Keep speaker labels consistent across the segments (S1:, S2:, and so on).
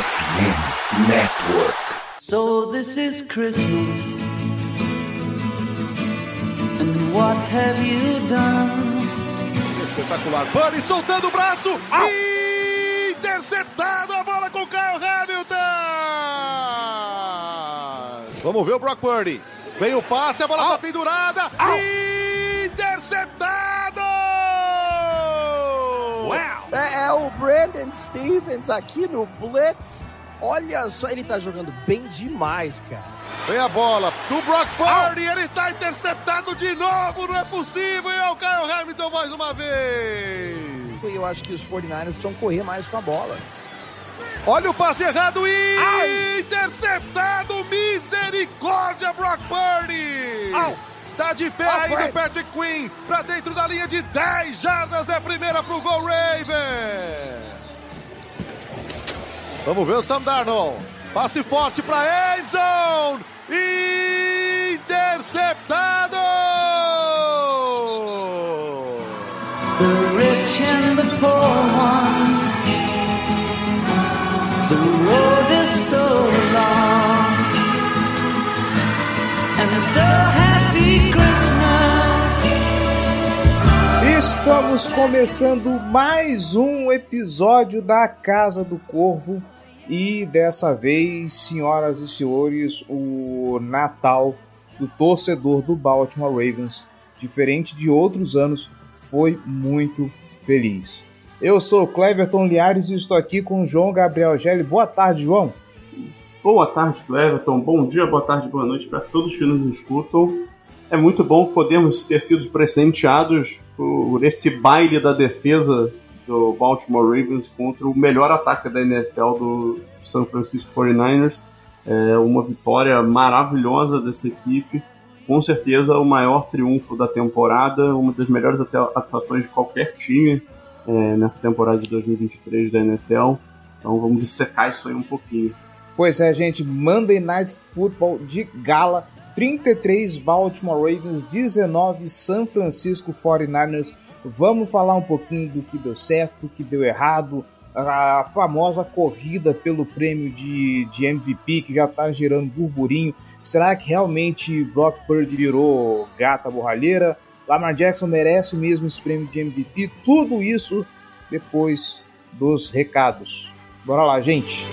S1: FM Network.
S2: So this is Christmas. And what have you done?
S3: Espetacular. Bunny soltando o braço. Interceptado a bola com o Kyle Hamilton. Vamos ver o Brock Purdy. Vem o passe, a bola tá pendurada. Interceptado!
S4: É, o Brandon Stevens aqui no Blitz. Olha só, ele tá jogando bem demais, cara.
S3: Vem a bola do Brock Purdy, ele tá interceptado de novo, não é possível, e é o Kyle Hamilton mais uma vez.
S4: Eu acho que os 49ers precisam correr mais com a bola.
S3: Olha o passe errado e interceptado, misericórdia, Brock Purdy. Tá de pé
S4: Ah,
S3: ainda
S4: Fred.
S3: o Patrick Quinn, pra dentro da linha de 10 jardas, é a primeira pro gol Raven. Vamos ver o Sam Darnold. Passe forte pra Endzone. Interceptado!
S2: The rich and the poor ones. The road is so long. And so
S5: Estamos começando mais um episódio da Casa do Corvo e dessa vez, senhoras e senhores, o Natal do torcedor do Baltimore Ravens, diferente de outros anos, foi muito feliz. Eu sou Cleverton Liares e estou aqui com o João Gabriel Gelli. Boa tarde, João.
S6: Boa tarde, Cleverton. Bom dia, boa tarde, boa noite para todos que nos escutam. É muito bom podermos ter sido presenteados por esse baile da defesa do Baltimore Ravens contra o melhor ataque da NFL do San Francisco 49ers. É uma vitória maravilhosa dessa equipe. Com certeza o maior triunfo da temporada, uma das melhores atu- atuações de qualquer time é, nessa temporada de 2023 da NFL. Então vamos dissecar isso aí um pouquinho.
S5: Pois é, gente, Monday Night Football de gala, 33 Baltimore Ravens, 19 San Francisco 49ers. Vamos falar um pouquinho do que deu certo, do que deu errado, a famosa corrida pelo prêmio de, de MVP que já está gerando burburinho. Será que realmente Brock Purdy virou gata borralheira? Lamar Jackson merece mesmo esse prêmio de MVP? Tudo isso depois dos recados. Bora lá, gente!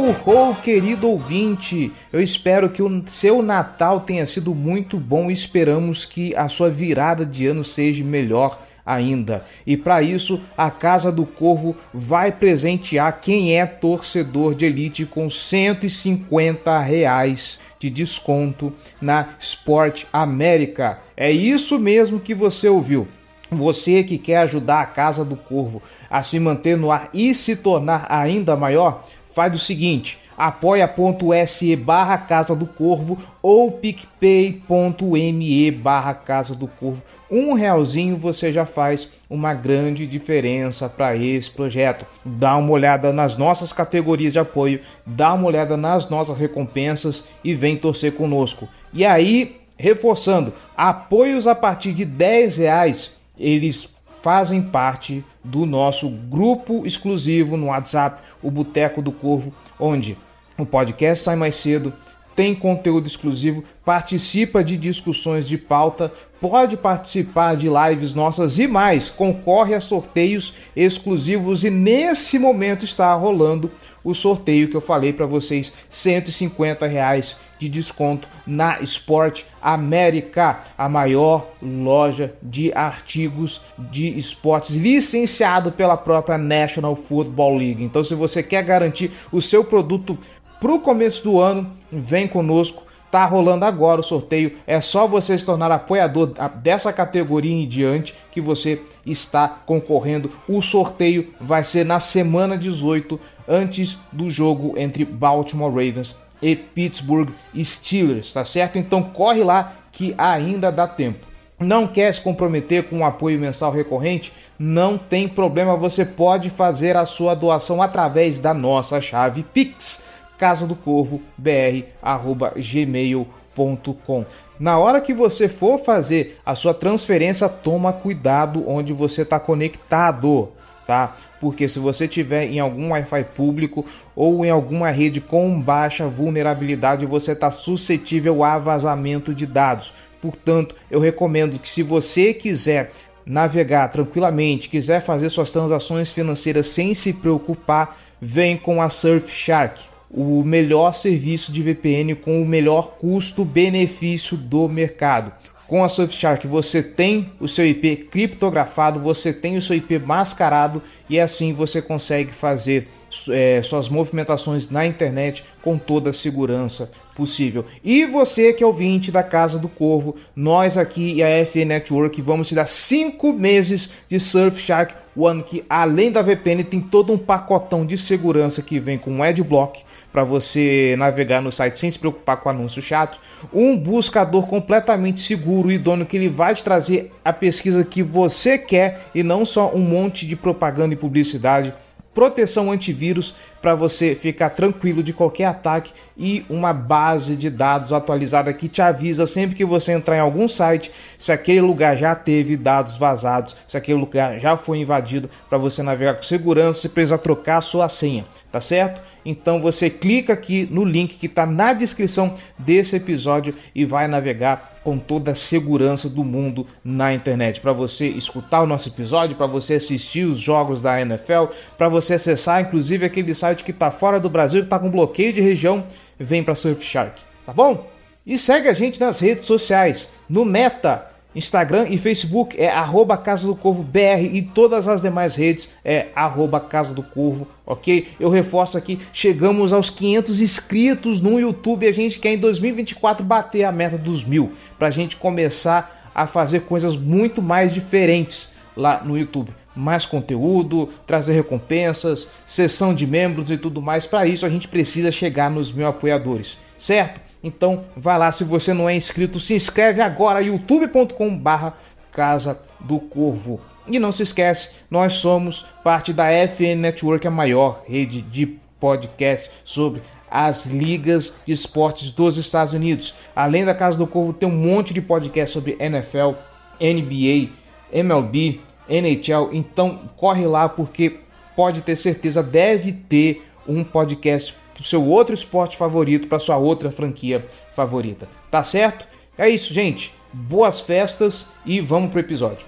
S5: Ho, ho, querido ouvinte! Eu espero que o seu Natal tenha sido muito bom e esperamos que a sua virada de ano seja melhor ainda. E para isso, a Casa do Corvo vai presentear quem é torcedor de elite com 150 reais de desconto na Sport América. É isso mesmo que você ouviu. Você que quer ajudar a Casa do Corvo a se manter no ar e se tornar ainda maior, faz o seguinte: apoia.se barra Casa do Corvo ou picpay.me barra Casa do Corvo. Um realzinho você já faz uma grande diferença para esse projeto. Dá uma olhada nas nossas categorias de apoio, dá uma olhada nas nossas recompensas e vem torcer conosco. E aí, reforçando, apoios a partir de 10 reais, eles fazem parte do nosso grupo exclusivo no WhatsApp, o Boteco do Corvo, onde o podcast sai mais cedo, tem conteúdo exclusivo, participa de discussões de pauta, pode participar de lives nossas e mais, concorre a sorteios exclusivos e nesse momento está rolando o sorteio que eu falei para vocês, 150 reais de desconto na Sport América, a maior loja de artigos de esportes licenciado pela própria National Football League. Então, se você quer garantir o seu produto para o começo do ano, vem conosco Tá rolando agora o sorteio. É só você se tornar apoiador dessa categoria em diante que você está concorrendo. O sorteio vai ser na semana 18, antes do jogo entre Baltimore Ravens e Pittsburgh Steelers, tá certo? Então corre lá que ainda dá tempo. Não quer se comprometer com um apoio mensal recorrente? Não tem problema, você pode fazer a sua doação através da nossa chave Pix casa do corvo br@gmail.com. Na hora que você for fazer a sua transferência, toma cuidado onde você está conectado, tá? Porque se você tiver em algum Wi-Fi público ou em alguma rede com baixa vulnerabilidade, você está suscetível a vazamento de dados. Portanto, eu recomendo que se você quiser navegar tranquilamente, quiser fazer suas transações financeiras sem se preocupar, vem com a Surfshark o melhor serviço de VPN com o melhor custo-benefício do mercado. Com a Surfshark você tem o seu IP criptografado, você tem o seu IP mascarado e assim você consegue fazer é, suas movimentações na internet com toda a segurança possível. E você que é ouvinte da Casa do Corvo, nós aqui e a FE Network vamos te dar 5 meses de Surfshark One, que além da VPN tem todo um pacotão de segurança que vem com Adblock, para você navegar no site sem se preocupar com anúncio chato, um buscador completamente seguro e idôneo que ele vai te trazer a pesquisa que você quer e não só um monte de propaganda e publicidade. Proteção antivírus para você ficar tranquilo de qualquer ataque e uma base de dados atualizada que te avisa sempre que você entrar em algum site se aquele lugar já teve dados vazados, se aquele lugar já foi invadido para você navegar com segurança, se precisar trocar a sua senha, tá certo? Então você clica aqui no link que está na descrição desse episódio e vai navegar com toda a segurança do mundo na internet. Para você escutar o nosso episódio, para você assistir os jogos da NFL, para você acessar inclusive aquele site que está fora do Brasil, que está com bloqueio de região, vem para Surfshark, tá bom? E segue a gente nas redes sociais, no Meta, Instagram e Facebook é arroba Casa do Corvo BR e todas as demais redes é arroba Casa do Corvo, ok? Eu reforço aqui, chegamos aos 500 inscritos no YouTube e a gente quer em 2024 bater a meta dos mil, para a gente começar a fazer coisas muito mais diferentes lá no YouTube. Mais conteúdo, trazer recompensas, sessão de membros e tudo mais. Para isso a gente precisa chegar nos mil apoiadores, certo? Então vai lá, se você não é inscrito, se inscreve agora, youtube.com barra Casa do Corvo. E não se esquece, nós somos parte da FN Network, a maior rede de podcast sobre as ligas de esportes dos Estados Unidos. Além da Casa do Corvo, tem um monte de podcast sobre NFL, NBA, MLB, NHL. Então corre lá porque pode ter certeza, deve ter um podcast pro seu outro esporte favorito, para sua outra franquia favorita. Tá certo? É isso, gente. Boas festas e vamos pro episódio.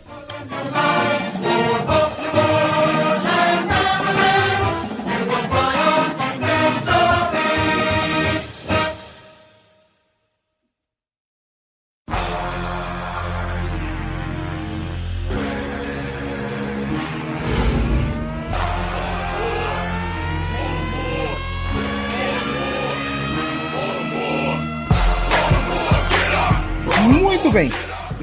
S5: bem.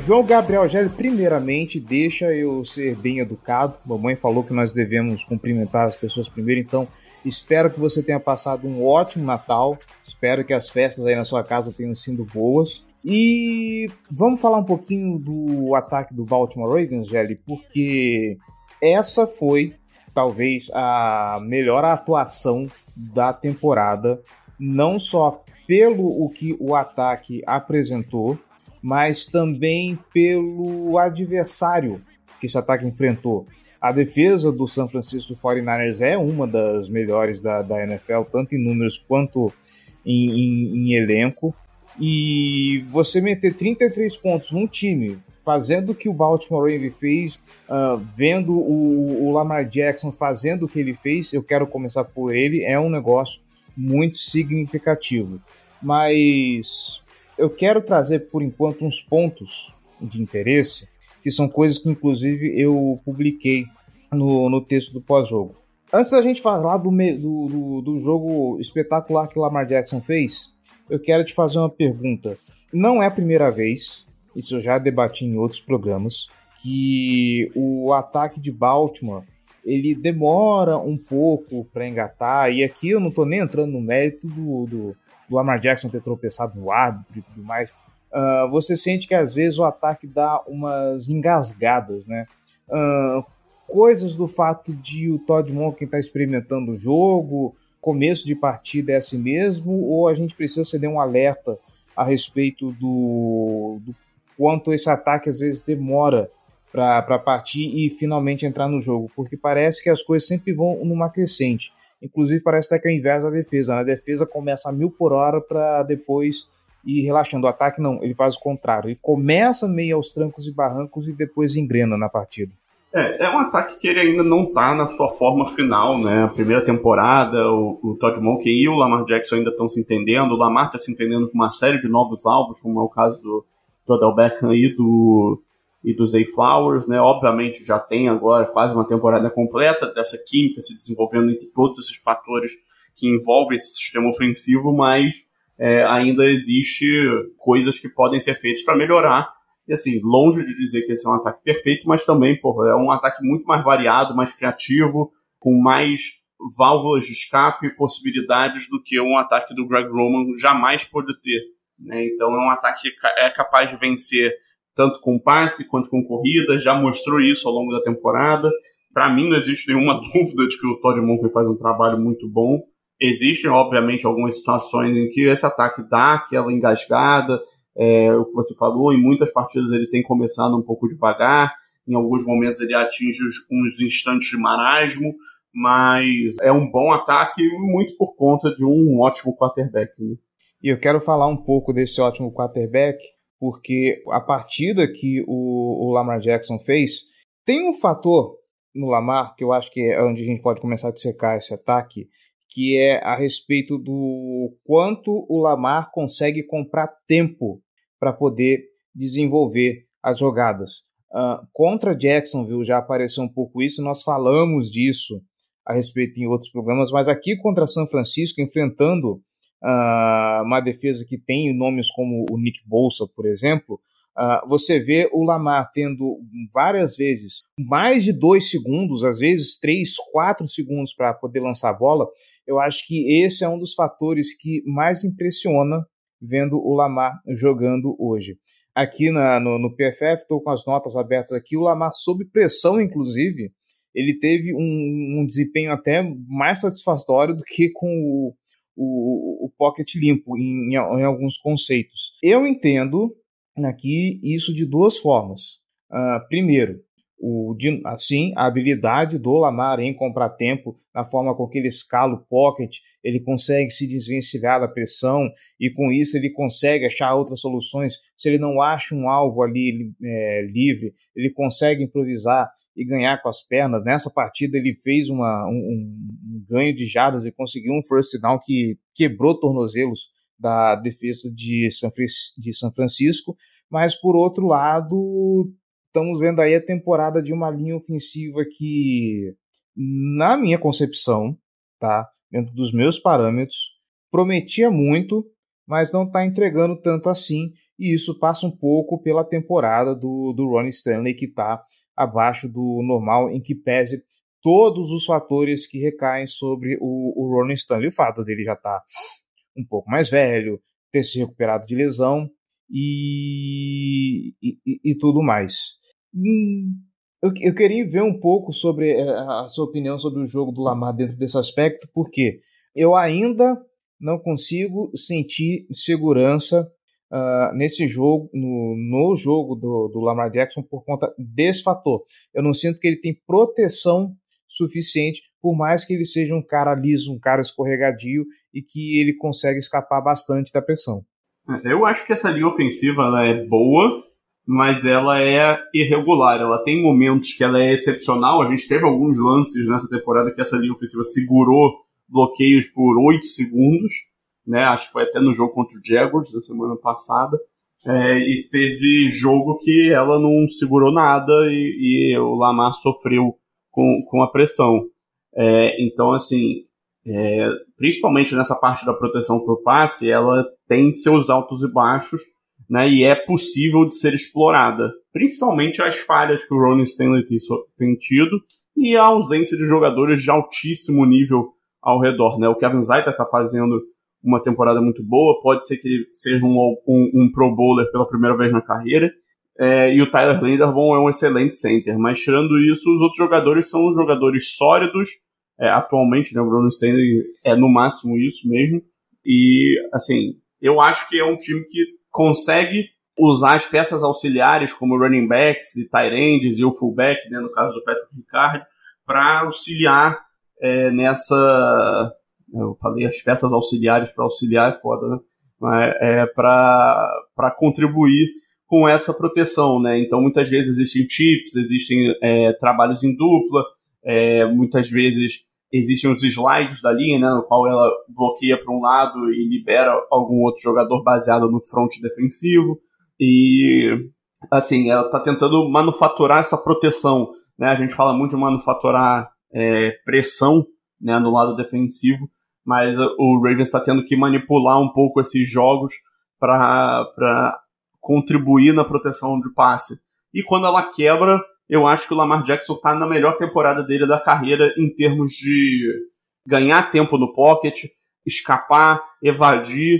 S5: João Gabriel Gelli, primeiramente, deixa eu ser bem educado. Mamãe falou que nós devemos cumprimentar as pessoas primeiro, então espero que você tenha passado um ótimo Natal. Espero que as festas aí na sua casa tenham sido boas. E vamos falar um pouquinho do ataque do Baltimore Ravens, Gelli, porque essa foi talvez a melhor atuação da temporada, não só pelo o que o ataque apresentou, mas também pelo adversário que esse ataque enfrentou. A defesa do San Francisco 49ers é uma das melhores da, da NFL, tanto em números quanto em, em, em elenco. E você meter 33 pontos num time, fazendo o que o Baltimore Ravens fez, uh, vendo o, o, Lamar Jackson fazendo o que ele fez, eu quero começar por ele, é um negócio muito significativo. Mas eu quero trazer por enquanto uns pontos de interesse, que são coisas que inclusive eu publiquei no, no texto do pós-jogo. Antes da gente falar do, do, do, do, jogo espetacular que Lamar Jackson fez, eu quero te fazer uma pergunta. Não é a primeira vez, isso eu já debati em outros programas, que o ataque de Baltimore ele demora um pouco para engatar, e aqui eu não estou nem entrando no mérito do, do, do, Lamar Jackson ter tropeçado no árbitro e tudo mais. Uh, você sente que às vezes o ataque dá umas engasgadas, né? Uh, coisas do fato de o Todd Monken estar tá experimentando o jogo, começo de partida é assim mesmo, ou a gente precisa ceder um alerta a respeito do, do quanto esse ataque às vezes demora para partir e finalmente entrar no jogo, porque parece que as coisas sempre vão numa crescente. Inclusive, parece até que é o inverso da defesa. Né? A defesa começa a mil por hora para depois ir relaxando. O ataque não, ele faz o contrário. Ele começa meio aos trancos e barrancos e depois engrena na partida.
S6: É, é um ataque que ele ainda não está na sua forma final, né? A primeira temporada, o, o Todd Monken e o Lamar Jackson ainda estão se entendendo. O Lamar está se entendendo com uma série de novos alvos, como é o caso do, do Beckham e do, e do Zay Flowers, né? Obviamente já tem agora quase uma temporada completa dessa química se desenvolvendo entre todos esses fatores que envolvem esse sistema ofensivo, mas é, ainda existe coisas que podem ser feitas para melhorar e assim, longe de dizer que esse é um ataque perfeito, mas também, pô, é um ataque muito mais variado, mais criativo, com mais válvulas de escape e possibilidades do que um ataque do Greg Roman jamais pode ter. Né? Então é um ataque que é capaz de vencer tanto com passe quanto com corrida, já mostrou isso ao longo da temporada. Para mim não existe nenhuma dúvida de que o Todd Monken faz um trabalho muito bom. Existem, obviamente, algumas situações em que esse ataque dá aquela engasgada, é, o que você falou, em muitas partidas ele tem começado um pouco devagar, em alguns momentos ele atinge uns instantes de marasmo, mas é um bom ataque muito por conta de um ótimo quarterback. Né?
S5: E eu quero falar um pouco desse ótimo quarterback, porque a partida que o, o Lamar Jackson fez tem um fator no Lamar que eu acho que é onde a gente pode começar a dissecar esse ataque, que é a respeito do quanto o Lamar consegue comprar tempo para poder desenvolver as jogadas. Uh, contra Jacksonville já apareceu um pouco isso, nós falamos disso a respeito em outros programas, mas aqui contra São Francisco, enfrentando uh, uma defesa que tem nomes como o Nick Bolsa, por exemplo, Uh, você vê o Lamar tendo várias vezes mais de dois segundos, às vezes três, quatro segundos para poder lançar a bola. Eu acho que esse é um dos fatores que mais impressiona vendo o Lamar jogando hoje. Aqui na, no, no PFF, estou com as notas abertas aqui, o Lamar sob pressão, inclusive, ele teve um, um desempenho até mais satisfatório do que com o, o, o pocket limpo em, em, alguns conceitos. Eu entendo aqui isso de duas formas. Uh, primeiro, o, assim, a habilidade do Lamar em comprar tempo, na forma com que ele escala o pocket, ele consegue se desvencilhar da pressão e com isso ele consegue achar outras soluções. Se ele não acha um alvo ali é, livre, ele consegue improvisar e ganhar com as pernas. Nessa partida ele fez uma, um, um ganho de jardas e conseguiu um first down que quebrou tornozelos da defesa de São, de São Francisco, mas por outro lado, estamos vendo aí a temporada de uma linha ofensiva que, na minha concepção, tá, dentro dos meus parâmetros, prometia muito, mas não está entregando tanto assim, e isso passa um pouco pela temporada do, do Ronnie Stanley, que está abaixo do normal, em que pese todos os fatores que recaem sobre o, o Ronnie Stanley. O fato dele já estar tá um pouco mais velho, ter se recuperado de lesão e, e, e tudo mais. Hum, eu, eu, queria ver um pouco sobre eh, a sua opinião sobre o jogo do Lamar dentro desse aspecto, porque eu ainda não consigo sentir segurança uh, nesse jogo, no, no jogo do, do Lamar Jackson, por conta desse fator. Eu não sinto que ele tem proteção suficiente por mais que ele seja um cara liso, um cara escorregadio e que ele consegue escapar bastante da pressão.
S6: É, eu acho que essa linha ofensiva ela é boa, mas ela é irregular. Ela tem momentos que ela é excepcional. A gente teve alguns lances nessa temporada que essa linha ofensiva segurou bloqueios por 8 segundos, né? Acho que foi até no jogo contra o Jaguars da semana passada. É, e teve jogo que ela não segurou nada e, e o Lamar sofreu com, com a pressão. É, então, assim, é, principalmente nessa parte da proteção por passe, ela tem seus altos e baixos, né, e é possível de ser explorada. Principalmente as falhas que o Ronnie Stanley tem tido e a ausência de jogadores de altíssimo nível ao redor. Né? O Kevin Zaita está fazendo uma temporada muito boa, pode ser que ele seja um, um, um Pro Bowler pela primeira vez na carreira, é, e o Tyler Linderbaum é um excelente center. Mas tirando isso, os outros jogadores são jogadores sólidos. É, atualmente, né, o Bruno Stanley é no máximo isso mesmo. E, assim, eu acho que é um time que consegue usar as peças auxiliares, como running backs e tight ends e o fullback, né, no caso do Patrick Ricard, para auxiliar é, nessa. Eu falei as peças auxiliares para auxiliar é foda, né? É para contribuir com essa proteção, né? Então, muitas vezes existem chips, existem é, trabalhos em dupla, é, muitas vezes existem os slides da linha, né, no qual ela bloqueia para um lado e libera algum outro jogador baseado no front defensivo. E, assim, ela está tentando manufaturar essa proteção. Né? A gente fala muito de manufaturar é, pressão né, no lado defensivo, mas o Ravens está tendo que manipular um pouco esses jogos para contribuir na proteção de passe. E quando ela quebra, eu acho que o Lamar Jackson está na melhor temporada dele da carreira em termos de ganhar tempo no pocket, escapar, evadir,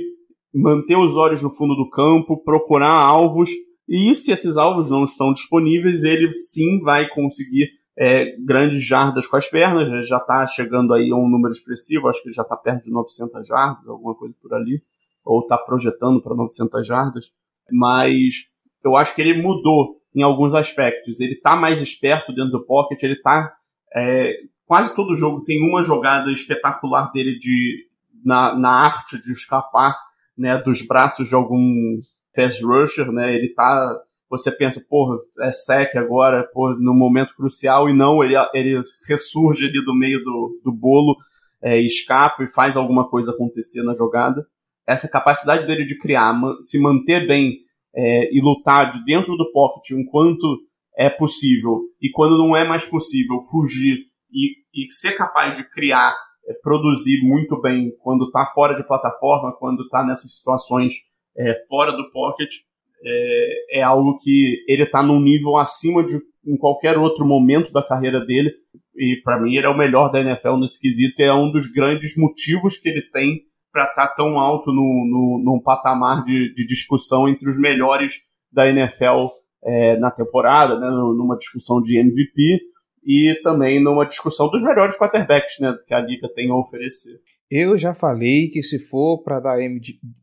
S6: manter os olhos no fundo do campo, procurar alvos. E se esses alvos não estão disponíveis, ele sim vai conseguir é, grandes jardas com as pernas. Né? Já está chegando aí a um número expressivo, acho que já está perto de 900 jardas, alguma coisa por ali, ou está projetando para 900 jardas mas eu acho que ele mudou em alguns aspectos. Ele está mais esperto dentro do pocket, ele está é, quase todo jogo tem uma jogada espetacular dele de na, na arte de escapar né, dos braços de algum pass rusher, né? Ele tá você pensa, porra, é sec agora, porra, no momento crucial, e não, ele, ele ressurge ali do meio do, do bolo, é, escapa e faz alguma coisa acontecer na jogada essa capacidade dele de criar, se manter bem é, e lutar de dentro do pocket enquanto é possível e quando não é mais possível fugir e, e ser capaz de criar, é, produzir muito bem quando está fora de plataforma, quando está nessas situações é, fora do pocket, é, é algo que ele está num nível acima de em qualquer outro momento da carreira dele e para mim ele é o melhor da NFL nesse quesito é um dos grandes motivos que ele tem para estar tá tão alto no, no, num patamar de, de, discussão entre os melhores da NFL é, na temporada, né, numa discussão de MVP e também numa discussão dos melhores quarterbacks né, que a liga tem a oferecer.
S5: Eu já falei que se for para dar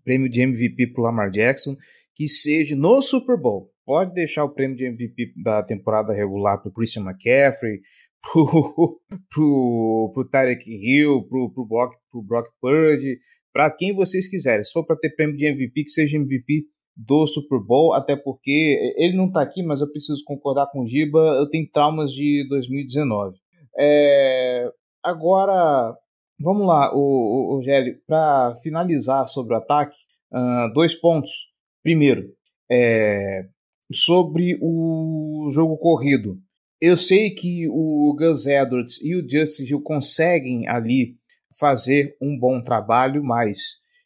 S5: prêmio de MVP para Lamar Jackson, que seja no Super Bowl. Pode deixar o prêmio de MVP da temporada regular para o Christian McCaffrey, pro, pro Tarek Hill, pro, pro, Brock, Brock Purdy, para quem vocês quiserem. Se for para ter prêmio de MVP, que seja MVP do Super Bowl, até porque ele não está aqui, mas eu preciso concordar com o Giba, eu tenho traumas de 2019. É, agora, vamos lá, o, o, para finalizar sobre o ataque, uh, dois pontos. Primeiro, é, sobre o jogo corrido. Eu sei que o Gus Edwards e o Justin Hill conseguem ali fazer um bom trabalho, mas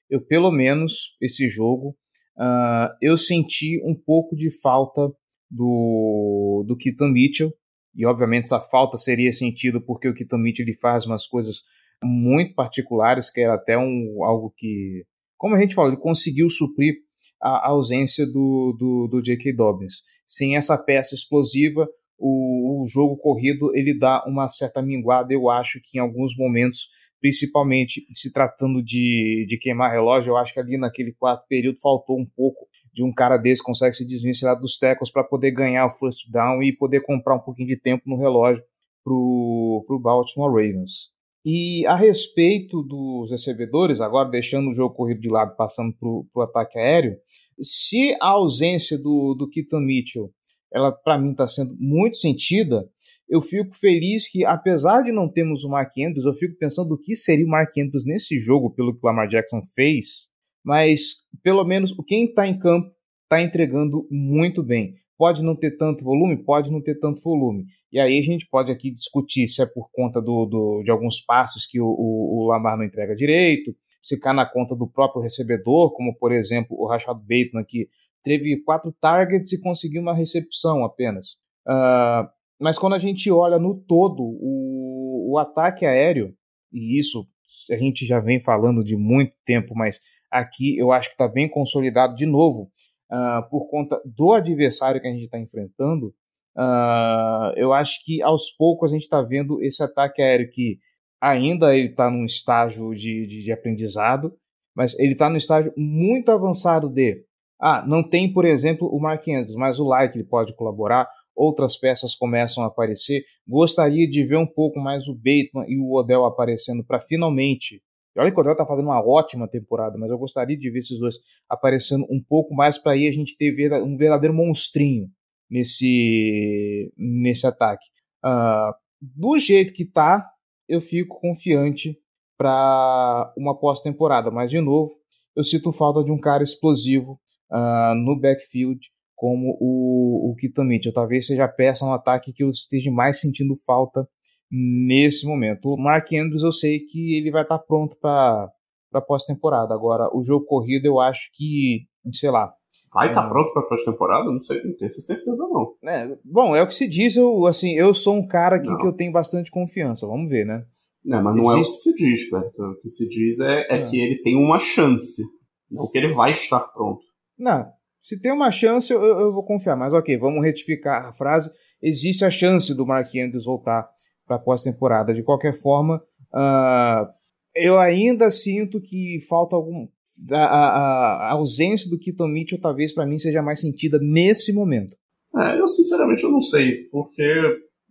S5: eu, pelo menos, esse jogo, uh, eu senti um pouco de falta do, do Keaton Mitchell, e obviamente essa falta seria sentido porque o Keaton Mitchell ele faz umas coisas muito particulares, que era até um, algo que, como a gente falou, ele conseguiu suprir a ausência do, do, do J.K. Dobbins. Sem essa peça explosiva, o, o, jogo corrido ele dá uma certa minguada, eu acho que em alguns momentos, principalmente se tratando de, de queimar relógio, eu acho que ali naquele quarto período faltou um pouco de um cara desse consegue se desvencilhar dos tecos para poder ganhar o first down e poder comprar um pouquinho de tempo no relógio pro, pro Baltimore Ravens. E a respeito dos recebedores, agora deixando o jogo corrido de lado, passando para o ataque aéreo, se a ausência do, do Keaton Mitchell ela para mim está sendo muito sentida, eu fico feliz que, apesar de não termos o Mark Andrews, eu fico pensando o que seria o Mark Andrews nesse jogo, pelo que o Lamar Jackson fez, mas pelo menos quem está em campo está entregando muito bem. Pode não ter tanto volume? Pode não ter tanto volume. E aí a gente pode aqui discutir se é por conta do, do de alguns passos que o, o, o, Lamar não entrega direito, se cai na conta do próprio recebedor, como por exemplo o Rashad Bateman, que teve quatro targets e conseguiu uma recepção apenas. Uh, mas quando a gente olha no todo o, o ataque aéreo, e isso a gente já vem falando de muito tempo, mas aqui eu acho que está bem consolidado de novo uh, por conta do adversário que a gente está enfrentando. Uh, eu acho que aos poucos a gente está vendo esse ataque aéreo que ainda ele está num estágio de, de, de aprendizado, mas ele está no estágio muito avançado de ah, não tem, por exemplo, o Mark Andrews, mas o Light ele pode colaborar, outras peças começam a aparecer. Gostaria de ver um pouco mais o Bateman e o Odell aparecendo para finalmente Olha que o Odell está fazendo uma ótima temporada, mas eu gostaria de ver esses dois aparecendo um pouco mais para aí a gente ter um verdadeiro monstrinho nesse, nesse ataque. Uh, do jeito que tá, eu fico confiante para uma pós-temporada, mas de novo, eu sinto falta de um cara explosivo uh, no backfield como o, o Keaton Mitchell. Talvez seja a peça no ataque que eu esteja mais sentindo falta nesse momento. O Mark Andrews eu sei que ele vai estar pronto para para pós-temporada. Agora, o jogo corrido eu acho que, sei lá.
S6: Vai estar é... pronto para pós-temporada? Não sei, não tenho certeza não.
S5: É, bom, é o que se diz, eu assim, eu sou um cara que, que eu tenho bastante confiança. Vamos ver, né?
S6: Não, mas não Existe... é o que se diz, Beto. O que se diz é, é, é, que ele tem uma chance. Não que ele vai estar pronto.
S5: Não, se tem uma chance, eu, eu vou confiar. Mas ok, vamos retificar a frase. Existe a chance do Mark Andrews voltar para pós-temporada. De qualquer forma, uh, eu ainda sinto que falta algum. A, a, a ausência do Keaton Mitchell talvez para mim seja mais sentida nesse momento.
S6: É, eu sinceramente eu não sei, porque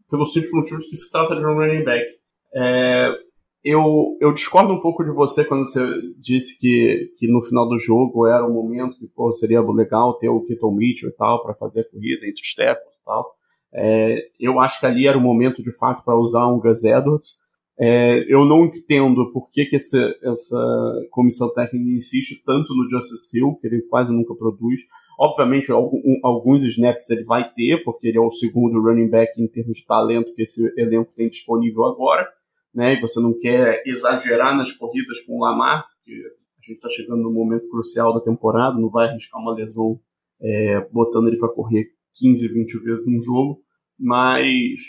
S6: pelo simples de que se trata de um running back. É, eu, eu discordo um pouco de você quando você disse que, que no final do jogo era um momento que pô, seria legal ter o Keaton Mitchell e tal para fazer a corrida entre os tackles e tal. É, eu acho que ali era o momento de fato para usar um Gus Edwards. É, eu não entendo por que, que essa, essa comissão técnica insiste tanto no Justice Hill, que ele quase nunca produz. Obviamente, alguns snaps ele vai ter, porque ele é o segundo running back em termos de talento que esse elenco tem disponível agora. Né? E você não quer exagerar nas corridas com o Lamar, porque a gente está chegando no momento crucial da temporada, não vai arriscar uma lesão é, botando ele para correr 15, 20 vezes num jogo, mas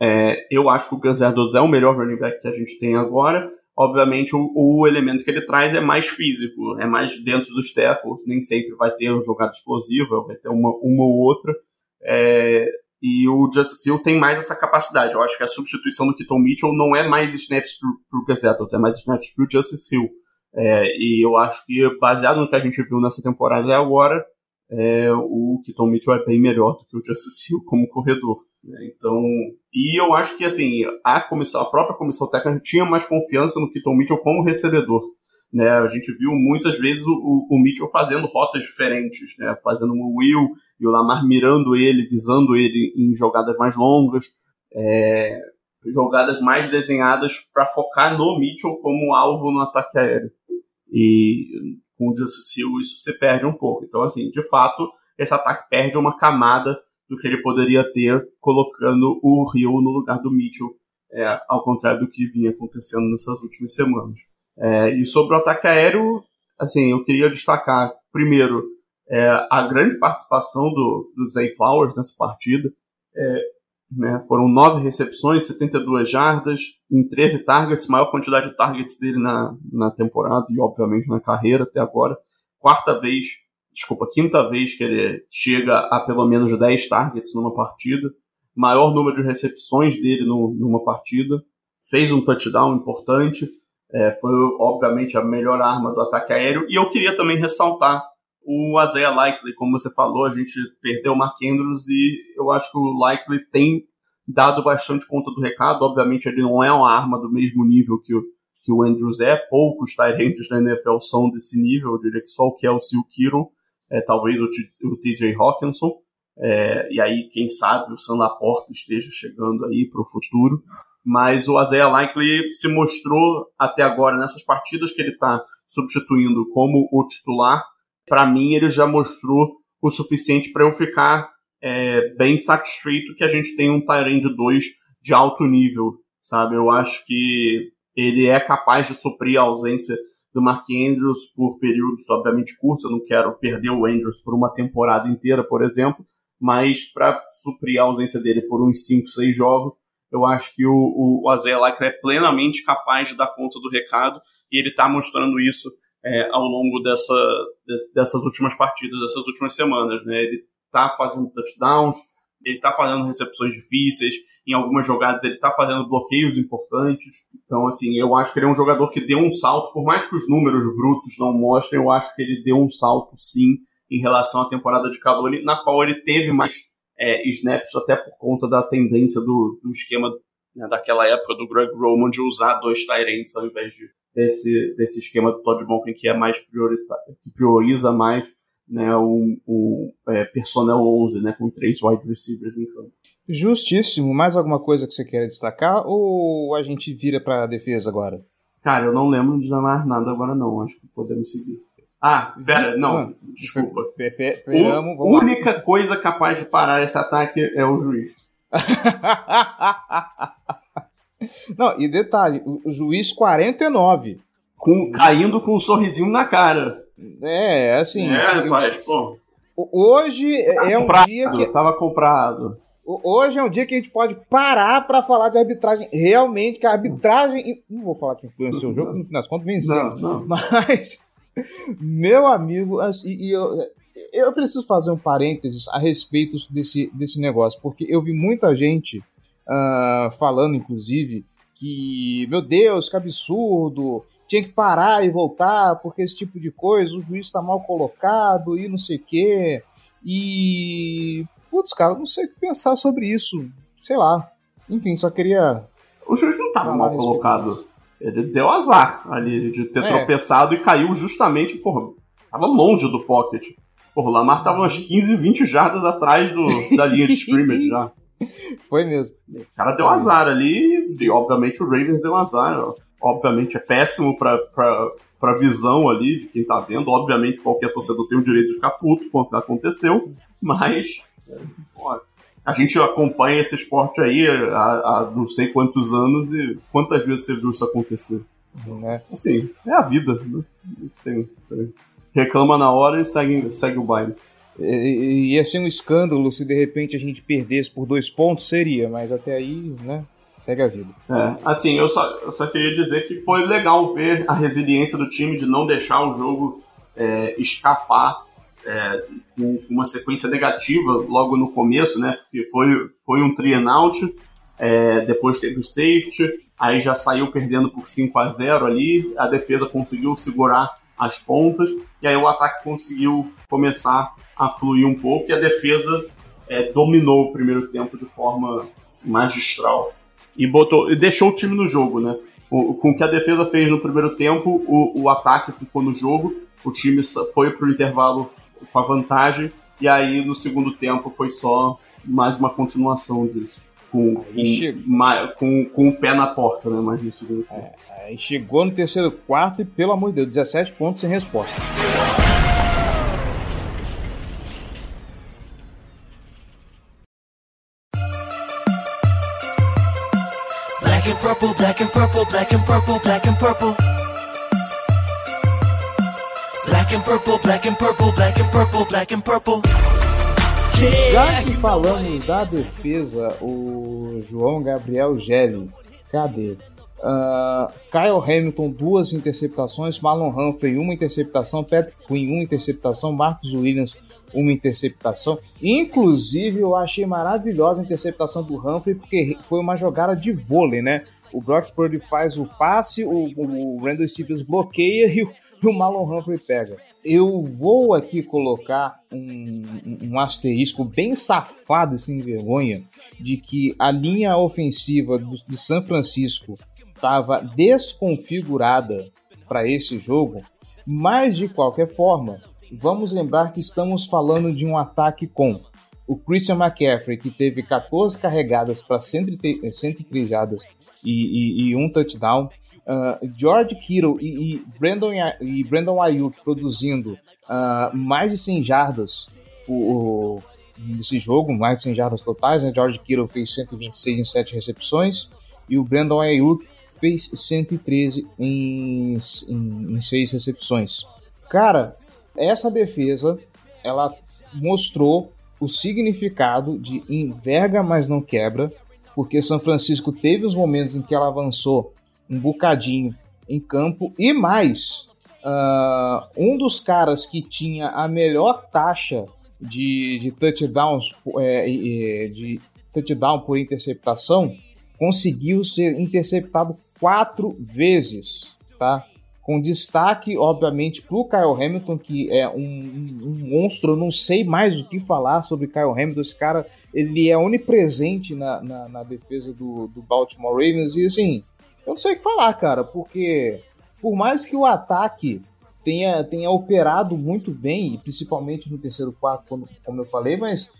S6: é, eu acho que o Gus Edwards é o melhor running back que a gente tem agora. Obviamente, o, o, elemento que ele traz é mais físico, é mais dentro dos tackles, nem sempre vai ter um jogada explosiva, vai ter uma, uma ou outra. É, e o Justice Hill tem mais essa capacidade. Eu acho que a substituição do Keaton Mitchell não é mais snaps para o Gus Edwards, é mais snaps para o Justice Hill. É, e eu acho que, baseado no que a gente viu nessa temporada agora, é, o Keaton Mitchell é bem melhor do que o Justice Hill como corredor. Né? Então, e eu acho que assim a comissão, a própria comissão técnica tinha mais confiança no Keaton Mitchell como recebedor. Né? A gente viu muitas vezes o, o Mitchell fazendo rotas diferentes, né? fazendo um Will e o Lamar mirando ele, visando ele em jogadas mais longas, é, jogadas mais desenhadas para focar no Mitchell como alvo no ataque aéreo. E com o Justice Hill isso se perde um pouco. Então, assim, de fato, esse ataque perde uma camada do que ele poderia ter colocando o Rio no lugar do Mitchell, é, ao contrário do que vinha acontecendo nessas últimas semanas. É, e sobre o ataque aéreo, assim, eu queria destacar, primeiro, é, a grande participação do, do Zay Flowers nessa partida. É, né? Foram nove recepções, 72 jardas, em 13 targets, maior quantidade de targets dele na, na temporada e, obviamente, na carreira até agora. Quarta vez, desculpa, quinta vez que ele chega a pelo menos 10 targets numa partida. Maior número de recepções dele no, numa partida. Fez um touchdown importante. É, foi, obviamente, a melhor arma do ataque aéreo. E eu queria também ressaltar o Isaiah Likely, como você falou, a gente perdeu o Mark Andrews e eu acho que o Likely tem dado bastante conta do recado. Obviamente, ele não é uma arma do mesmo nível que o, que o Andrews é. Poucos Tyrants da NFL são desse nível. Eu diria que só o Kelsey e o Kiro, é, talvez o, o TJ Hawkinson. É, e aí, quem sabe, o Sam Laporta esteja chegando aí para o futuro. Mas o Isaiah Likely se mostrou até agora nessas partidas que ele está substituindo como o titular para mim ele já mostrou o suficiente para eu ficar é, bem satisfeito que a gente tem um Tyrande 2 de alto nível, sabe? Eu acho que ele é capaz de suprir a ausência do Mark Andrews por períodos, obviamente, curtos. Eu não quero perder o Andrews por uma temporada inteira, por exemplo, mas para suprir a ausência dele por uns 5, 6 jogos, eu acho que o, o, o é plenamente capaz de dar conta do recado e ele está mostrando isso é, ao longo dessa, de, dessas últimas partidas, dessas últimas semanas. Né? Ele está fazendo touchdowns, ele está fazendo recepções difíceis, em algumas jogadas ele está fazendo bloqueios importantes. Então, assim, eu acho que ele é um jogador que deu um salto, por mais que os números brutos não mostrem, eu acho que ele deu um salto sim em relação à temporada de calor, na qual ele teve mais é, snaps, até por conta da tendência do, do esquema né, daquela época do Greg Roman de usar dois Tyrants ao invés de, desse, desse esquema do Todd Monken que é mais prioritário, que prioriza mais né, o, o é, personnel 11, né, com três wide receivers em campo.
S5: Justíssimo. Mais alguma coisa que você queira destacar ou a gente vira para a defesa agora?
S6: Cara, eu não lembro de mais nada agora não. Acho que podemos seguir. Ah, pera, não, ah, desculpa. A única coisa capaz de parar esse ataque é o juiz.
S5: não, e detalhe, o juiz 49.
S6: Com, caindo com um sorrisinho na cara.
S5: É, assim. É,
S6: rapaz, pô.
S5: Hoje é um dia que.
S6: Tava comprado.
S5: Hoje é um dia que a gente pode parar para falar de arbitragem. Realmente, que a arbitragem. Não vou falar que influenciou o jogo, no final das contas venceu. Não, não. Mas, meu amigo, assim, e eu, eu preciso fazer um parênteses a respeito desse, desse negócio, porque eu vi muita gente uh, falando, inclusive, que, meu Deus, que absurdo, tinha que parar e voltar, porque esse tipo de coisa, o juiz está mal colocado e não sei o quê. E. Putz, cara, não sei o que pensar sobre isso. Sei lá. Enfim, só queria.
S6: O juiz não estava mal colocado. Ele deu azar ali de ter é. tropeçado e caiu justamente, porra, tava longe do pocket. Porra, o Lamar tava umas 15, 20 jardas atrás do, da linha de scrimmage já.
S5: Foi mesmo.
S6: O cara deu azar ali, e obviamente o Ravens deu azar. Ó obviamente é péssimo para a visão ali de quem está vendo. Obviamente qualquer torcedor tem o direito de ficar puto com o que aconteceu, mas ó, a gente acompanha esse esporte aí há, há, não sei quantos anos e quantas vezes você viu isso acontecer? É. Assim, é a vida. Né? Tem, tem. Reclama na hora e segue, segue o baile.
S5: Ia ser um escândalo se de repente a gente perdesse por dois pontos, seria, mas até aí, né? segue a vida.
S6: É, assim, eu só, eu só queria dizer que foi legal ver a resiliência do time de não deixar o jogo é, escapar é, com uma sequência negativa logo no começo, né? Porque foi, foi um out, é, depois teve o safety, aí já saiu perdendo por 5 a 0 ali, a defesa conseguiu segurar as pontas, e aí o ataque conseguiu começar a fluir um pouco, e a defesa é, dominou o primeiro tempo de forma magistral e botou e deixou o time no jogo, né? O, com o que a defesa fez no primeiro tempo, o, o ataque ficou no jogo, o time foi para o intervalo com a vantagem, e aí no segundo tempo foi só mais uma continuação disso. Com, com, com, com, o pé na porta, né? Mais no segundo tempo.
S5: É, aí chegou no terceiro quarto e, pelo amor de Deus, 17 pontos sem resposta. black and purple, black and purple, black and purple, black and purple. And purple, black and purple, black and purple, black and purple. Já que falamos da defesa, o João Gabriel Gelli, cadê? Uh, Kyle Hamilton, duas interceptações, Marlon Humphrey, uma interceptação, Patrick Quinn, uma interceptação, Marcos Williams, uma interceptação. Inclusive, eu achei maravilhosa a interceptação do Humphrey, porque foi uma jogada de vôlei, né? O Brock Purdy faz o passe, o, o Randall Stevens bloqueia e o, o Marlon Humphrey pega. Eu vou aqui colocar um, um asterisco bem safado e sem vergonha de que a linha ofensiva do, de São Francisco estava desconfigurada para esse jogo, mas de qualquer forma, vamos lembrar que estamos falando de um ataque com o Christian McCaffrey, que teve 14 carregadas para 103 jardas e, e, e, um touchdown. Uh, George Kittle e, e, Brandon, e Brandon Ayuk produzindo uh, mais de 100 jardas por, nesse jogo, mais de 100 jardas totais. Né? George Kittle fez 126 em 7 recepções e o Brandon Ayuk fez 113 em, em, em 6 recepções. Cara, essa defesa ela mostrou o significado de enverga, mas não quebra, porque São Francisco teve os momentos em que ela avançou um bocadinho em campo e mais uh, um dos caras que tinha a melhor taxa de, de touchdowns é, de touchdown por interceptação conseguiu ser interceptado quatro vezes, tá? Com destaque, obviamente, para o Kyle Hamilton, que é um, um, monstro. Eu não sei mais o que falar sobre Kyle Hamilton. Esse cara, ele é onipresente na, na, na defesa do, do Baltimore Ravens. E assim, eu não sei o que falar, cara, porque por mais que o ataque tenha, tenha operado muito bem, principalmente no terceiro quarto, como, como eu falei, mas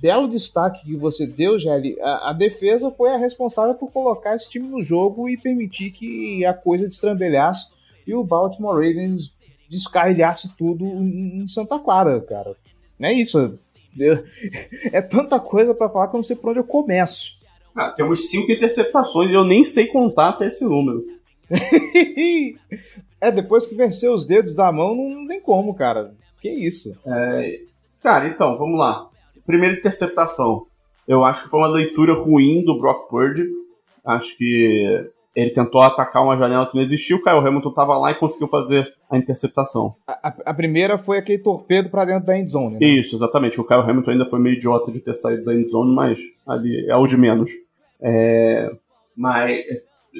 S5: belo destaque que você deu, Gelli. A, a, defesa foi a responsável por colocar esse time no jogo e permitir que a coisa destrambelhasse e o Baltimore Ravens descarrilhasse tudo em Santa Clara, cara. Não é isso. É tanta coisa para falar que eu não sei por onde eu começo.
S6: Ah, temos cinco interceptações e eu nem sei contar até esse número.
S5: é, depois que venceu os dedos da mão, não tem como, cara. Que isso?
S6: É, cara, então, vamos lá. Primeira interceptação. Eu acho que foi uma leitura ruim do Brock Purdy. Acho que ele tentou atacar uma janela que não existiu, o Kyle Hamilton estava lá e conseguiu fazer a interceptação.
S5: A, a primeira foi aquele torpedo para dentro da endzone.
S6: Né? Isso, exatamente. O Kyle Hamilton ainda foi meio idiota de ter saído da endzone, mas ali é o de menos. É, mas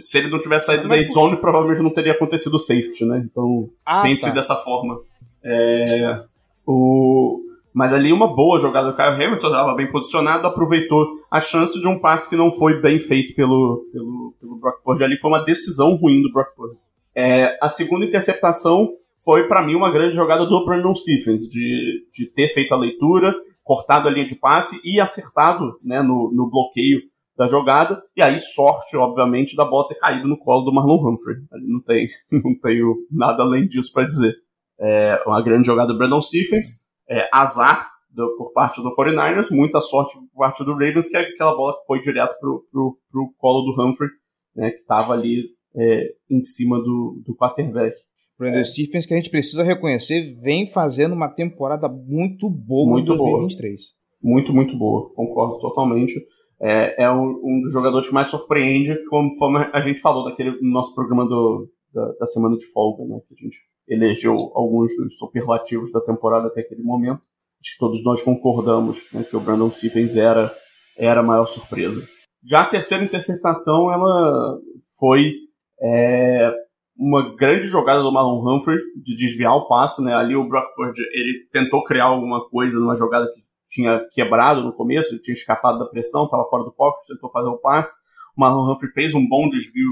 S6: se ele não tivesse saído mas, da endzone, provavelmente não teria acontecido o safety, né? Então ah, pense tá. dessa forma. É, o, mas ali uma boa jogada do Kyle Hamilton, estava bem posicionado, aproveitou a chance de um passe que não foi bem feito pelo, pelo, pelo Brock Purdy. Ali foi uma decisão ruim do Brock Purdy. É, a segunda interceptação foi, para mim, uma grande jogada do Brandon Stephens, de, de ter feito a leitura, cortado a linha de passe e acertado né, no, no bloqueio da jogada. E aí, sorte, obviamente, da bola ter caído no colo do Marlon Humphrey. Não, tem, não tenho nada além disso para dizer. É uma grande jogada do Brandon Stephens é, azar do, por parte do 49ers, muita sorte por parte do Ravens, que aquela bola foi direto pro, pro, pro colo do Humphrey, né, que estava ali é, em cima do, do quarterback.
S5: Brandon é. Stephens, que a gente precisa reconhecer, vem fazendo uma temporada muito boa muito em 2023. Boa.
S6: Muito, muito boa, concordo totalmente. É, é um, um, dos jogadores que mais surpreende, conforme a gente falou daquele no nosso programa do, da, da semana de folga, né, que a gente elegeu alguns dos superlativos da temporada até aquele momento. Acho que todos nós concordamos né, que o Brandon Stephens era, era a maior surpresa. Já a terceira interceptação, ela foi é, uma grande jogada do Marlon Humphrey de desviar o passe, né? Ali o Brock Purdy, ele tentou criar alguma coisa numa jogada que tinha quebrado no começo, ele tinha escapado da pressão, estava fora do pocket, tentou fazer o passe. O Marlon Humphrey fez um bom desvio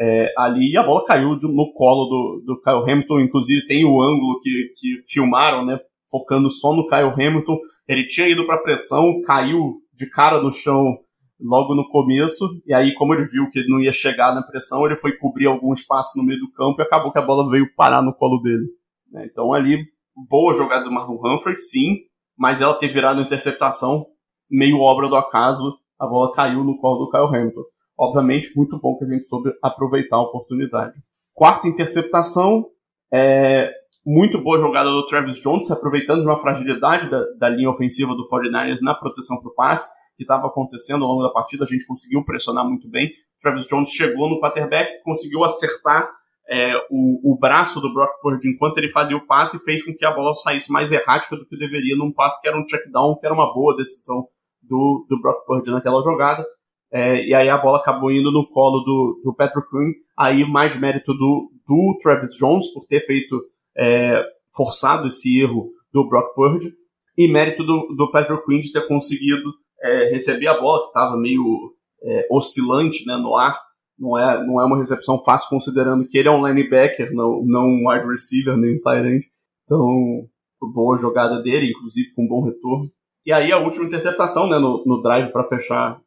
S6: é, ali e a bola caiu de, no colo do, do Kyle Hamilton. Inclusive tem o ângulo que, que filmaram, né, focando só no Kyle Hamilton. Ele tinha ido para pressão, caiu de cara no chão logo no começo, e aí, como ele viu que ele não ia chegar na pressão, ele foi cobrir algum espaço no meio do campo e acabou que a bola veio parar no colo dele. Né. Então, ali, boa jogada do Marlon Humphrey, sim, mas ela ter virado interceptação, meio obra do acaso, a bola caiu no colo do Kyle Hamilton. Obviamente, muito bom que a gente soube aproveitar a oportunidade. Quarta interceptação, é, muito boa jogada do Travis Jones, se aproveitando de uma fragilidade da, da linha ofensiva do 49ers na proteção para o passe, que estava acontecendo ao longo da partida, a gente conseguiu pressionar muito bem. Travis Jones chegou no quarterback, conseguiu acertar é, o, o, braço do Brock Purdy enquanto ele fazia o passe e fez com que a bola saísse mais errática do que deveria num passe que era um check down, que era uma boa decisão do, do Brock Purdy naquela jogada. É, e aí a bola acabou indo no colo do, do Patrick Quinn. Aí mais mérito do, do Travis Jones por ter feito, é, forçado esse erro do Brock Purdy. E mérito do, do Patrick Quinn de ter conseguido é, receber a bola, que estava meio é, oscilante né, no ar. Não é, não é uma recepção fácil, considerando que ele é um linebacker, não, não um wide receiver, nem um tight end. Então, boa jogada dele, inclusive com bom retorno. E aí a última interceptação né, no, no drive para fechar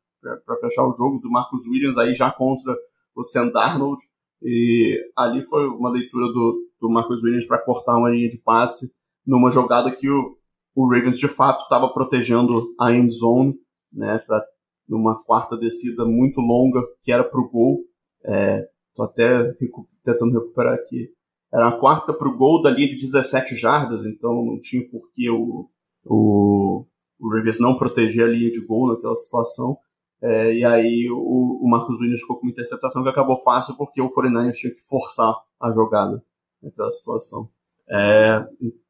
S6: para fechar o jogo do Marcus Williams aí já contra o Sam Darnold. E ali foi uma leitura do, do Marcus Williams para cortar uma linha de passe numa jogada que o, o Ravens de fato estava protegendo a end zone, né, para uma quarta descida muito longa que era para o gol. É, tô até recu tentando recuperar aqui. Era uma quarta para o gol da linha de 17 jardas, então não tinha por que o, o, o Ravens não proteger a linha de gol naquela situação. É, e aí o, o Marcos Williams ficou com uma interceptação que acabou fácil porque o 49ers tinha que forçar a jogada naquela situação. É,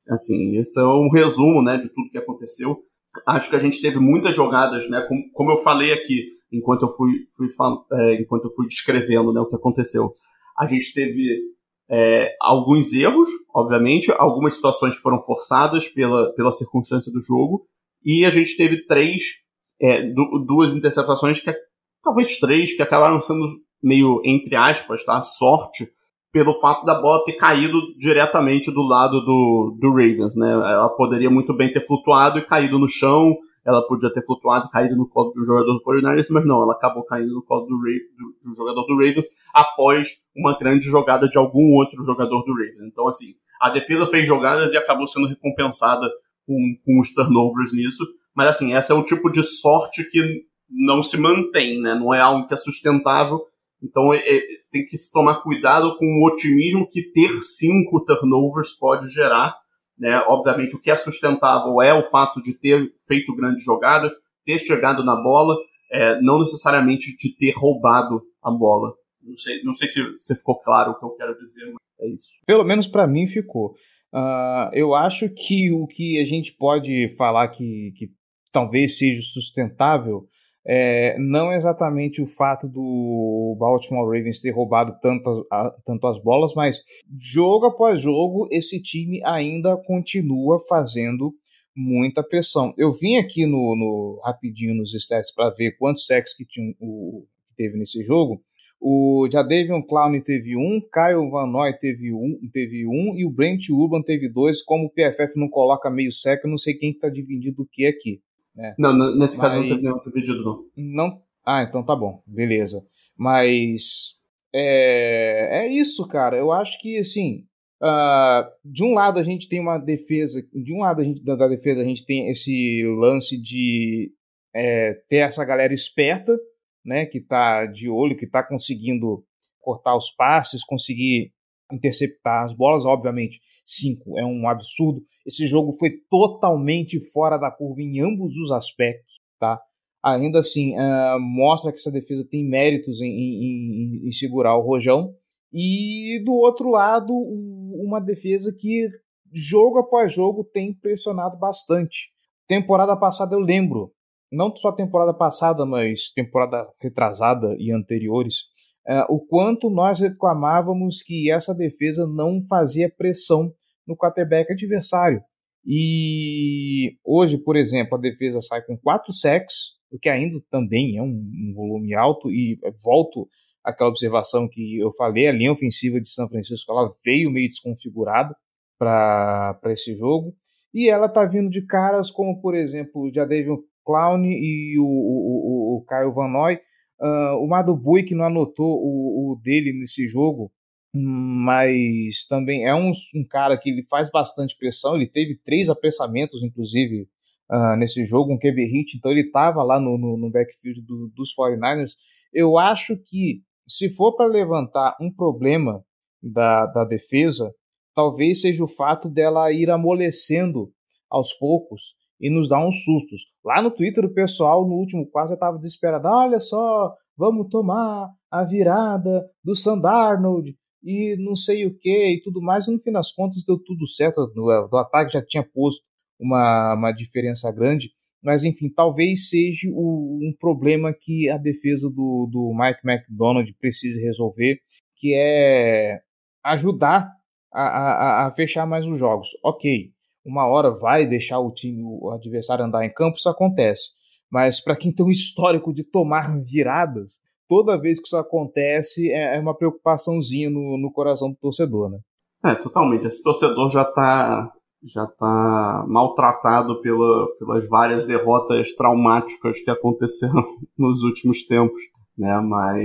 S6: assim, esse é um resumo né, de tudo que aconteceu. Acho que a gente teve muitas jogadas, né, como, como eu falei aqui, enquanto eu fui, fui é, enquanto eu fui descrevendo né, o que aconteceu. A gente teve é, alguns erros, obviamente, algumas situações que foram forçadas pela, pela circunstância do jogo, e a gente teve três é, duas interceptações que talvez três que acabaram sendo meio entre aspas, tá? Sorte pelo fato da bola ter caído diretamente do lado do, do Ravens, né? Ela poderia muito bem ter flutuado e caído no chão, ela podia ter flutuado e caído no colo do jogador do 49ers, mas não, ela acabou caindo no colo do, do, do, jogador do Ravens após uma grande jogada de algum outro jogador do Ravens. Então, assim, a defesa fez jogadas e acabou sendo recompensada com, com os turnovers nisso, mas assim, essa é o tipo de sorte que não se mantém, né? Não é algo que é sustentável. Então é, é, tem que se tomar cuidado com o otimismo que ter cinco turnovers pode gerar. Né? Obviamente, o que é sustentável é o fato de ter feito grandes jogadas, ter chegado na bola, é, não necessariamente de ter roubado a bola. Não sei, não sei se, se ficou claro o que eu quero dizer, mas é isso.
S5: Pelo menos para mim ficou. Uh, eu acho que o que a gente pode falar que, que talvez seja sustentável é, não é exatamente o fato do Baltimore Ravens ter roubado tanto, tanto as bolas, mas jogo após jogo esse time ainda continua fazendo muita pressão. Eu vim aqui no, no rapidinho nos stats para ver quantos sacks que, tinha, o, que teve nesse jogo. O Jadavion Clown teve um, Kyle Van Noy teve um, teve um e o Brent Urban teve dois. Como o PFF não coloca meio sec, eu não sei quem está dividindo o que aqui.
S6: É. Não, nesse Mas... caso não teve nenhum dividido, não.
S5: não. Ah, então tá bom, beleza. Mas é, é isso, cara. Eu acho que assim, uh, de um lado a gente tem uma defesa, de um lado a gente, da defesa a gente tem esse lance de é, ter essa galera esperta, né, que tá de olho, que tá conseguindo cortar os passes, conseguir interceptar as bolas, obviamente. Cinco é um absurdo. Esse jogo foi totalmente fora da curva em ambos os aspectos, tá? Ainda assim, uh, mostra que essa defesa tem méritos em, em, em, segurar o Rojão. E do outro lado, uma defesa que jogo após jogo tem pressionado bastante. Temporada passada eu lembro, não só temporada passada, mas temporada retrasada e anteriores, uh, o quanto nós reclamávamos que essa defesa não fazia pressão no quarterback adversário. E hoje, por exemplo, a defesa sai com quatro sacks, o que ainda também é um, um volume alto, e volto àquela observação que eu falei, a linha ofensiva de São Francisco ela veio meio desconfigurada para esse jogo, e ela está vindo de caras como, por exemplo, o Jadavion Clown e o, o, o, o Van Noy, uh, o Mado Bui, que não anotou o, o dele nesse jogo, mas também é um, um, cara que ele faz bastante pressão. Ele teve três apressamentos, inclusive, uh, nesse jogo, um QB hit, então ele estava lá no, no, no backfield do, dos 49ers. Eu acho que se for para levantar um problema da, da defesa, talvez seja o fato dela ir amolecendo aos poucos e nos dar uns sustos. Lá no Twitter, o pessoal no último quarto já estava desesperado. Olha só, vamos tomar a virada do Sandarnold e não sei o que e tudo mais. E no fim das contas deu tudo certo. O ataque já tinha posto uma, uma diferença grande. Mas enfim, talvez seja o, um problema que a defesa do, do Mike McDonald precisa resolver, que é ajudar a, a, a fechar mais os jogos. Ok, uma hora vai deixar o time, o adversário andar em campo, isso acontece. Mas para quem tem um histórico de tomar viradas, toda vez que isso acontece é, é uma preocupaçãozinha no, no coração do torcedor, né?
S6: É, totalmente. Esse torcedor já está já tá maltratado pela, pelas várias derrotas traumáticas que aconteceram nos últimos tempos, né? Mas,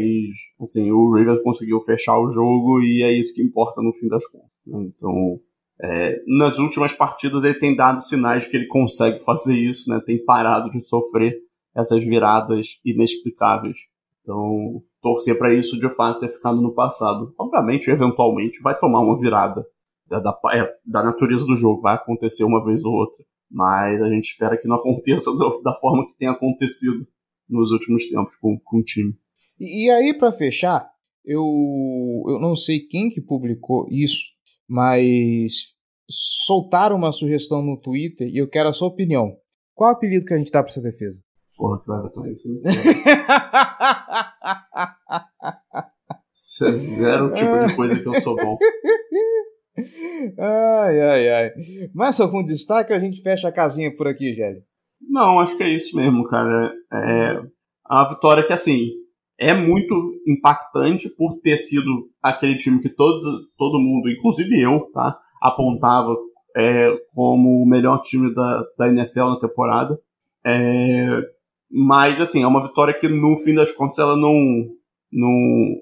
S6: assim, o Rivers conseguiu fechar o jogo e é isso que importa no fim das contas. Né? Então, É, nas últimas partidas ele tem dado sinais de que ele consegue fazer isso, né? Tem parado de sofrer essas viradas inexplicáveis. Então, torcer para isso de fato ter ficado no passado. Obviamente, eventualmente, vai tomar uma virada da, da, é, da natureza do jogo, vai acontecer uma vez ou outra. Mas a gente espera que não aconteça da forma que tem acontecido nos últimos tempos com, com o time.
S5: E, e aí, para fechar, eu, eu não sei quem que publicou isso, mas soltaram uma sugestão no Twitter e eu quero a sua opinião. Qual o apelido que a gente dá pra essa defesa?
S6: Porra, que Everton aí você me Isso é zero tipo de coisa que eu sou bom.
S5: Ai, ai, ai. Mas algum destaque a gente fecha a casinha por aqui, Gélio?
S6: Não, acho que é isso mesmo, cara. É a vitória que, assim, é muito impactante por ter sido aquele time que todo, todo mundo, inclusive eu, tá, apontava é, como o melhor time da, da NFL na temporada. É, mas, assim, é uma vitória que, no fim das contas, ela não, não.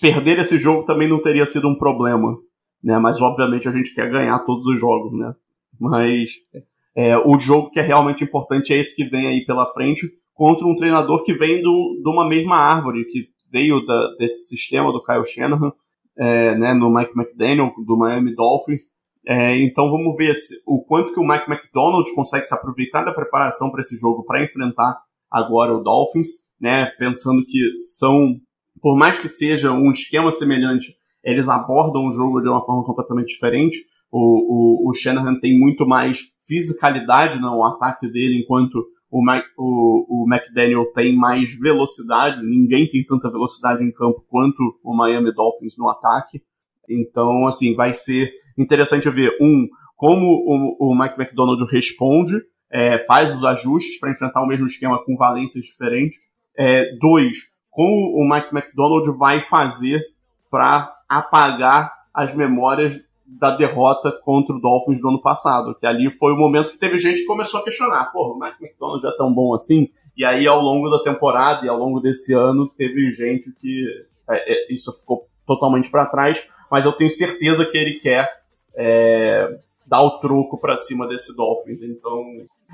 S6: Perder esse jogo também não teria sido um problema. Né? Mas, obviamente, a gente quer ganhar todos os jogos, né? Mas é, o jogo que é realmente importante é esse que vem aí pela frente contra um treinador que vem do, de uma mesma árvore, que veio da, desse sistema do Kyle Shanahan, é, né, no Mike McDaniel, do Miami Dolphins. É, então vamos ver se, o quanto que o Mike McDonald consegue se aproveitar da preparação para esse jogo para enfrentar agora o Dolphins, né, pensando que são, por mais que seja um esquema semelhante, eles abordam o jogo de uma forma completamente diferente. O, o, o Shanahan tem muito mais fisicalidade no ataque dele, enquanto o, Mac, o, o McDaniel tem mais velocidade, ninguém tem tanta velocidade em campo quanto o Miami Dolphins no ataque. Então, assim, vai ser interessante ver, um, como o, o Mike McDonald responde, é, faz os ajustes para enfrentar o mesmo esquema com valências diferentes. É, dois, como o Mike McDonald vai fazer para apagar as memórias da derrota contra o Dolphins do ano passado, que ali foi o momento que teve gente que começou a questionar, pô, o Mike McDonald é tão bom assim? E aí, ao longo da temporada e ao longo desse ano, teve gente que é, é, isso ficou totalmente para trás, mas eu tenho certeza que ele quer é, dar o troco para cima desse Dolphins. Então,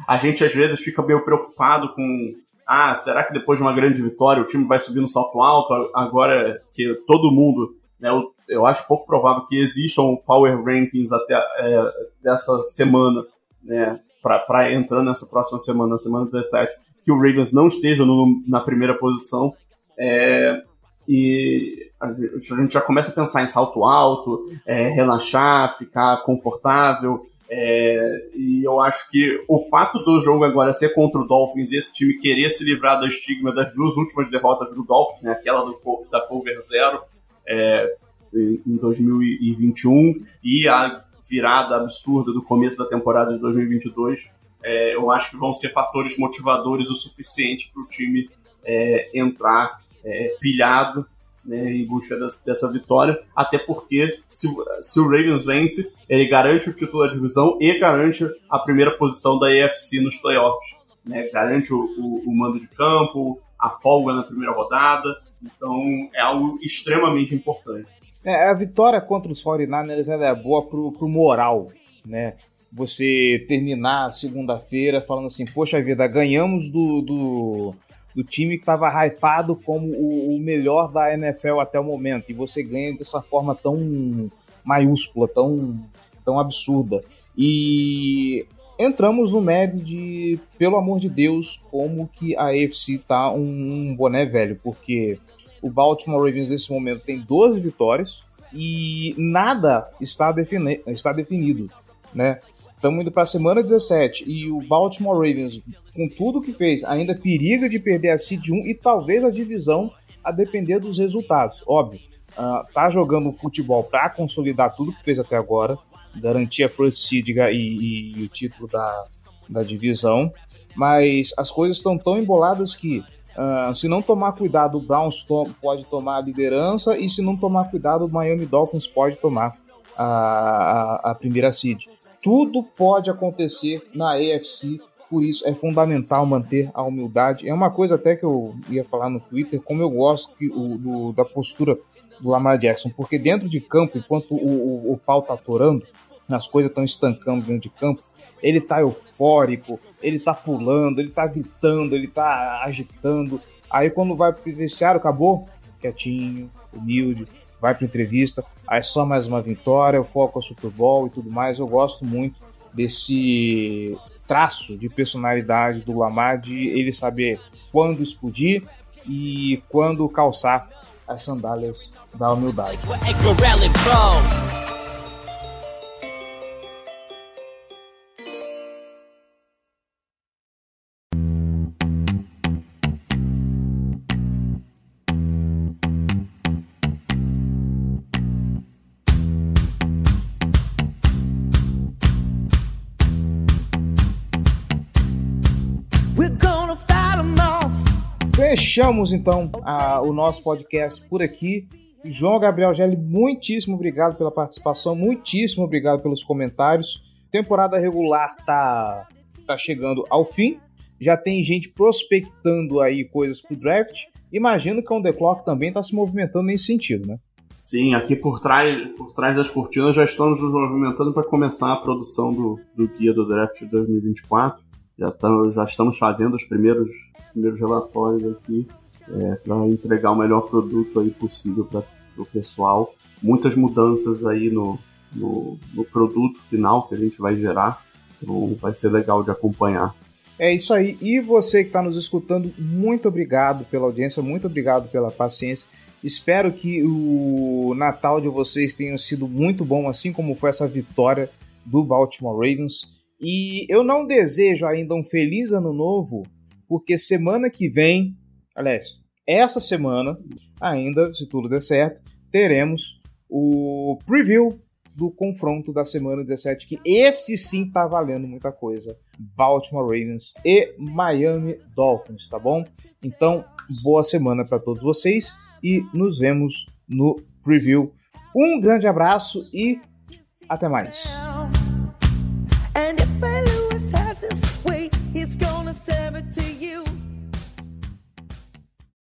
S6: a gente às vezes fica meio preocupado com ah, será que depois de uma grande vitória o time vai subir no salto alto? Agora que todo mundo né, eu, eu acho pouco provável que existam power rankings até é, dessa semana, né, para entrar nessa próxima semana, na semana 17, que o Ravens não esteja no, na primeira posição. É, e a gente já começa a pensar em salto alto, é, relaxar, ficar confortável. É, e eu acho que o fato do jogo agora ser contra o Dolphins e esse time querer se livrar do estigma das duas últimas derrotas do Dolphins, né, aquela do, da Cover Zero é, em 2021 e a virada absurda do começo da temporada de 2022, é, eu acho que vão ser fatores motivadores o suficiente para o time é, entrar é, pilhado né, em busca dessa, dessa, vitória, até porque se, se, o Ravens vence, ele garante o título da divisão e garante a primeira posição da AFC nos playoffs. Né, garante o, o, o mando de campo, a folga na primeira rodada, então é algo extremamente importante.
S5: É, a vitória contra os 49ers ela é boa pro, pro moral, né? Você terminar segunda-feira falando assim, poxa vida, ganhamos do, do, do time que estava hypado como o, o, melhor da NFL até o momento, e você ganha dessa forma tão maiúscula, tão, tão absurda. E entramos no médio de, pelo amor de Deus, como que a AFC tá um, um boné velho, porque o Baltimore Ravens nesse momento tem 12 vitórias e nada está, defini está definido, né? Estamos indo para a semana 17 e o Baltimore Ravens, com tudo que fez, ainda periga de perder a seed 1 e talvez a divisão a depender dos resultados. Óbvio, uh, tá jogando futebol para consolidar tudo que fez até agora, garantir a first seed e, e, e o título da, da divisão, mas as coisas estão tão emboladas que Uh, se não tomar cuidado, o Browns to pode tomar a liderança e se não tomar cuidado, o Miami Dolphins pode tomar a, a, a primeira seed. Tudo pode acontecer na AFC, por isso é fundamental manter a humildade. É uma coisa até que eu ia falar no Twitter, como eu gosto que, o, do, da postura do Lamar Jackson, porque dentro de campo, enquanto o, o, o pau tá atorando, as coisas estão estancando dentro de campo, ele tá eufórico, ele tá pulando, ele tá gritando, ele tá agitando. Aí quando vai pro vestiário, acabou, quietinho, humilde, vai pra entrevista, aí só mais uma vitória, o foco é Super Bowl e tudo mais. Eu gosto muito desse traço de personalidade do Lamar, de ele saber quando explodir e quando calçar as sandálias da humildade. Fechamos então a, o nosso podcast por aqui. João Gabriel Gelli, muitíssimo obrigado pela participação, muitíssimo obrigado pelos comentários. Temporada regular tá, tá chegando ao fim. Já tem gente prospectando aí coisas pro draft. Imagino que o The Clock também está se movimentando nesse sentido, né?
S6: Sim, aqui por trás, por trás das cortinas já estamos nos movimentando para começar a produção do, do guia do draft de 2024. Já, tam, já estamos fazendo os primeiros primeiros relatórios aqui é, para entregar o melhor produto aí possível para o pessoal. Muitas mudanças aí no, no, no, produto final que a gente vai gerar, então vai ser legal de acompanhar.
S5: É isso aí. E você que está nos escutando, muito obrigado pela audiência, muito obrigado pela paciência. Espero que o Natal de vocês tenha sido muito bom, assim como foi essa vitória do Baltimore Ravens. E eu não desejo ainda um feliz ano novo porque semana que vem, aliás, essa semana, ainda, se tudo der certo, teremos o preview do confronto da semana 17, que esse sim tá valendo muita coisa. Baltimore Ravens e Miami Dolphins, tá bom? Então, boa semana para todos vocês e nos vemos no preview. Um grande abraço e até mais.